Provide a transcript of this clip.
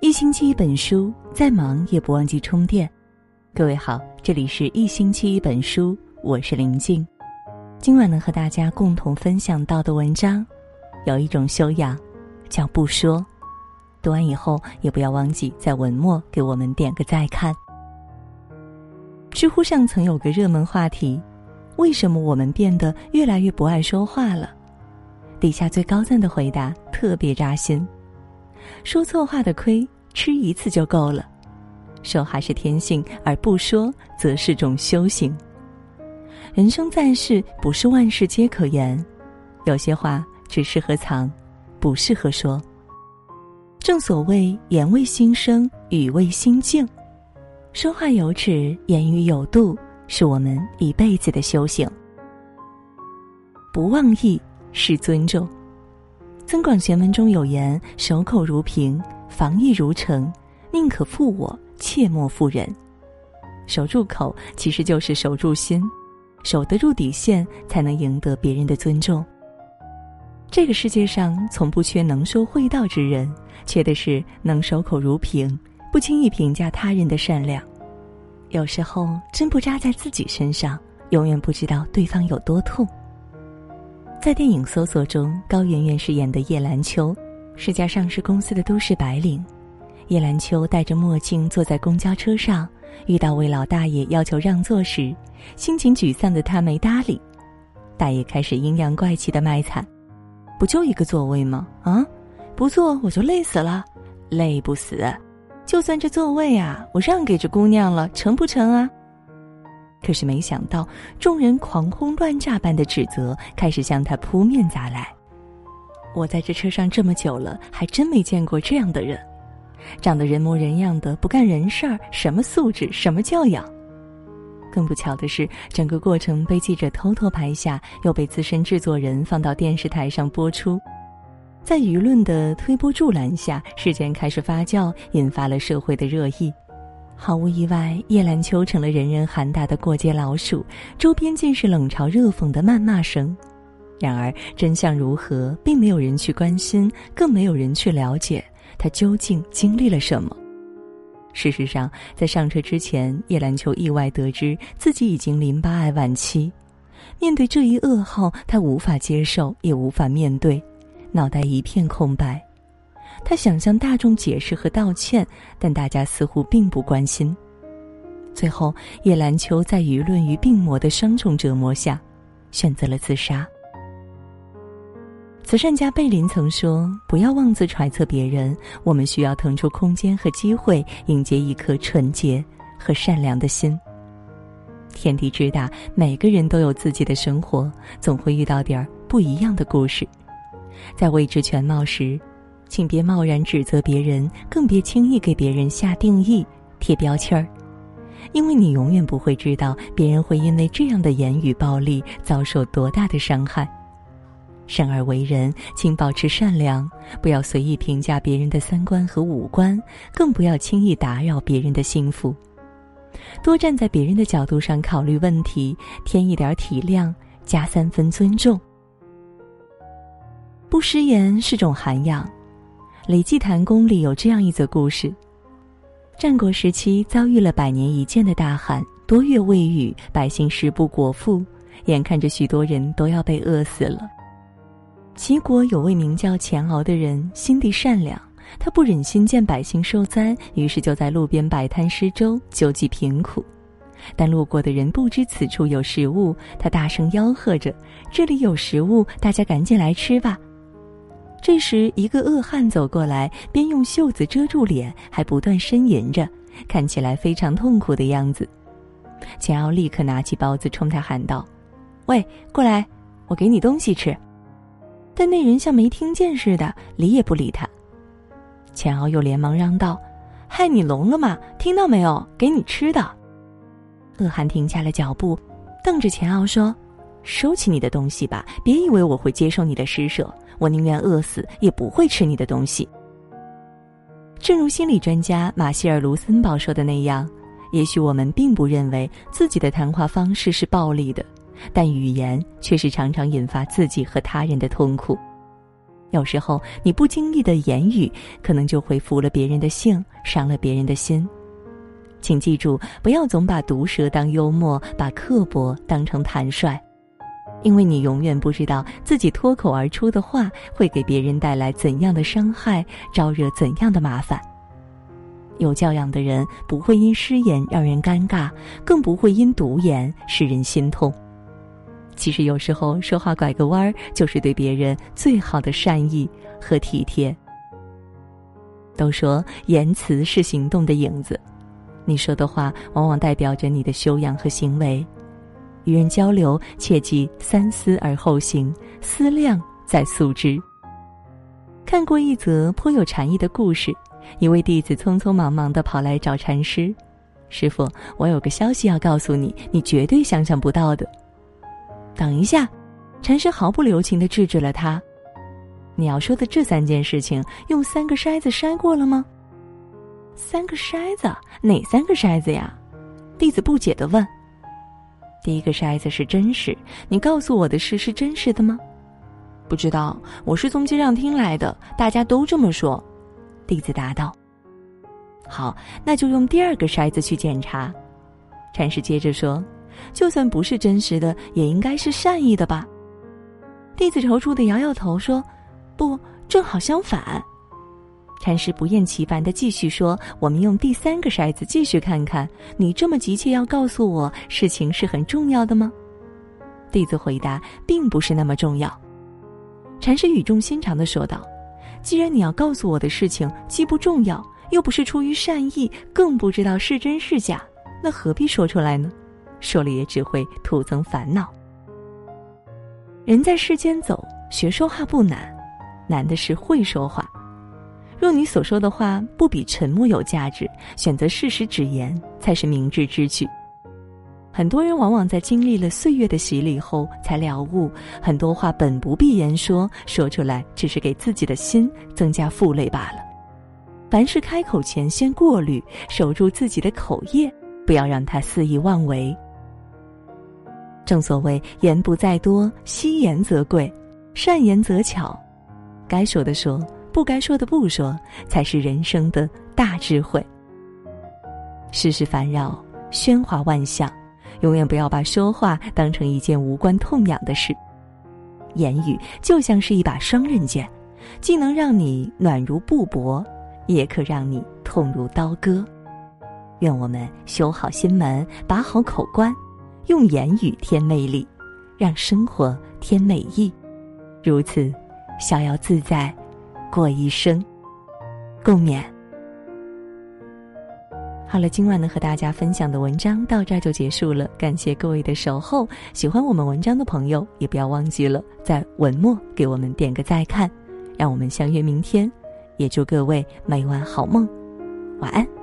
一星期一本书，再忙也不忘记充电。各位好，这里是一星期一本书，我是林静。今晚能和大家共同分享到的文章，有一种修养，叫不说。读完以后，也不要忘记在文末给我们点个再看。知乎上曾有个热门话题：为什么我们变得越来越不爱说话了？底下最高赞的回答特别扎心。说错话的亏，吃一次就够了。说话是天性，而不说则是种修行。人生在世，不是万事皆可言，有些话只适合藏，不适合说。正所谓言为心声，语为心境。说话有尺，言语有度，是我们一辈子的修行。不忘义是尊重。《增广贤文》中有言：“守口如瓶，防意如城。宁可负我，切莫负人。”守住口，其实就是守住心，守得住底线，才能赢得别人的尊重。这个世界上从不缺能说会道之人，缺的是能守口如瓶，不轻易评价他人的善良。有时候，针不扎在自己身上，永远不知道对方有多痛。在电影《搜索》中，高圆圆饰演的叶兰秋，是家上市公司的都市白领。叶兰秋戴着墨镜坐在公交车上，遇到位老大爷要求让座时，心情沮丧的他没搭理。大爷开始阴阳怪气的卖惨：“不就一个座位吗？啊，不坐我就累死了，累不死。就算这座位啊，我让给这姑娘了，成不成啊？”可是没想到，众人狂轰乱炸般的指责开始向他扑面砸来。我在这车上这么久了，还真没见过这样的人，长得人模人样的，不干人事儿，什么素质，什么教养。更不巧的是，整个过程被记者偷偷拍下，又被资深制作人放到电视台上播出。在舆论的推波助澜下，事件开始发酵，引发了社会的热议。毫无意外，叶兰秋成了人人喊打的过街老鼠，周边尽是冷嘲热讽的谩骂声。然而，真相如何，并没有人去关心，更没有人去了解他究竟经历了什么。事实上，在上车之前，叶兰秋意外得知自己已经淋巴癌晚期。面对这一噩耗，他无法接受，也无法面对，脑袋一片空白。他想向大众解释和道歉，但大家似乎并不关心。最后，叶兰秋在舆论与病魔的双重折磨下，选择了自杀。慈善家贝林曾说：“不要妄自揣测别人，我们需要腾出空间和机会，迎接一颗纯洁和善良的心。”天地之大，每个人都有自己的生活，总会遇到点儿不一样的故事。在未知全貌时。请别贸然指责别人，更别轻易给别人下定义、贴标签儿，因为你永远不会知道别人会因为这样的言语暴力遭受多大的伤害。生而为人，请保持善良，不要随意评价别人的三观和五官，更不要轻易打扰别人的幸福。多站在别人的角度上考虑问题，添一点体谅，加三分尊重。不失言是种涵养。《礼记谈公》里有这样一则故事：战国时期遭遇了百年一见的大旱，多月未雨，百姓食不果腹，眼看着许多人都要被饿死了。齐国有位名叫钱敖的人，心地善良，他不忍心见百姓受灾，于是就在路边摆摊施粥，救济贫苦。但路过的人不知此处有食物，他大声吆喝着：“这里有食物，大家赶紧来吃吧！”这时，一个恶汉走过来，边用袖子遮住脸，还不断呻吟着，看起来非常痛苦的样子。钱敖立刻拿起包子冲他喊道：“喂，过来，我给你东西吃。”但那人像没听见似的，理也不理他。钱敖又连忙嚷道：“害你聋了吗？听到没有？给你吃的。”恶汉停下了脚步，瞪着钱敖说：“收起你的东西吧，别以为我会接受你的施舍。”我宁愿饿死，也不会吃你的东西。正如心理专家马歇尔·卢森堡说的那样，也许我们并不认为自己的谈话方式是暴力的，但语言却是常常引发自己和他人的痛苦。有时候你不经意的言语，可能就会服了别人的性，伤了别人的心。请记住，不要总把毒舌当幽默，把刻薄当成坦率，因为你永远不知道自己脱口而出的话会给别人带来怎样的伤害，招惹怎样的麻烦。有教养的人不会因失言让人尴尬，更不会因毒言使人心痛。其实有时候说话拐个弯儿，就是对别人最好的善意和体贴。都说言辞是行动的影子，你说的话往往代表着你的修养和行为。与人交流，切记三思而后行，思量再诉之。看过一则颇有禅意的故事。一位弟子匆匆忙忙的跑来找禅师：“师傅，我有个消息要告诉你，你绝对想象不到的。”等一下，禅师毫不留情的制止了他：“你要说的这三件事情，用三个筛子筛过了吗？”“三个筛子？哪三个筛子呀？”弟子不解的问。“第一个筛子是真实，你告诉我的事是真实的吗？”“不知道，我是从街上听来的，大家都这么说。”弟子答道：“好，那就用第二个筛子去检查。”禅师接着说：“就算不是真实的，也应该是善意的吧？”弟子踌躇的摇摇头说：“不，正好相反。”禅师不厌其烦的继续说：“我们用第三个筛子继续看看，你这么急切要告诉我事情是很重要的吗？”弟子回答：“并不是那么重要。”禅师语重心长的说道。既然你要告诉我的事情既不重要，又不是出于善意，更不知道是真是假，那何必说出来呢？说了也只会徒增烦恼。人在世间走，学说话不难，难的是会说话。若你所说的话不比沉默有价值，选择适时止言才是明智之举。很多人往往在经历了岁月的洗礼后，才了悟很多话本不必言说，说出来只是给自己的心增加负累罢了。凡事开口前先过滤，守住自己的口业，不要让它肆意妄为。正所谓言不在多，惜言则贵，善言则巧。该说的说，不该说的不说，才是人生的大智慧。世事烦扰，喧哗万象。永远不要把说话当成一件无关痛痒的事。言语就像是一把双刃剑，既能让你暖如布帛，也可让你痛如刀割。愿我们修好心门，把好口关，用言语添魅力，让生活添美意，如此逍遥自在过一生。共勉。好了，今晚呢和大家分享的文章到这儿就结束了，感谢各位的守候。喜欢我们文章的朋友，也不要忘记了在文末给我们点个再看，让我们相约明天。也祝各位每晚好梦，晚安。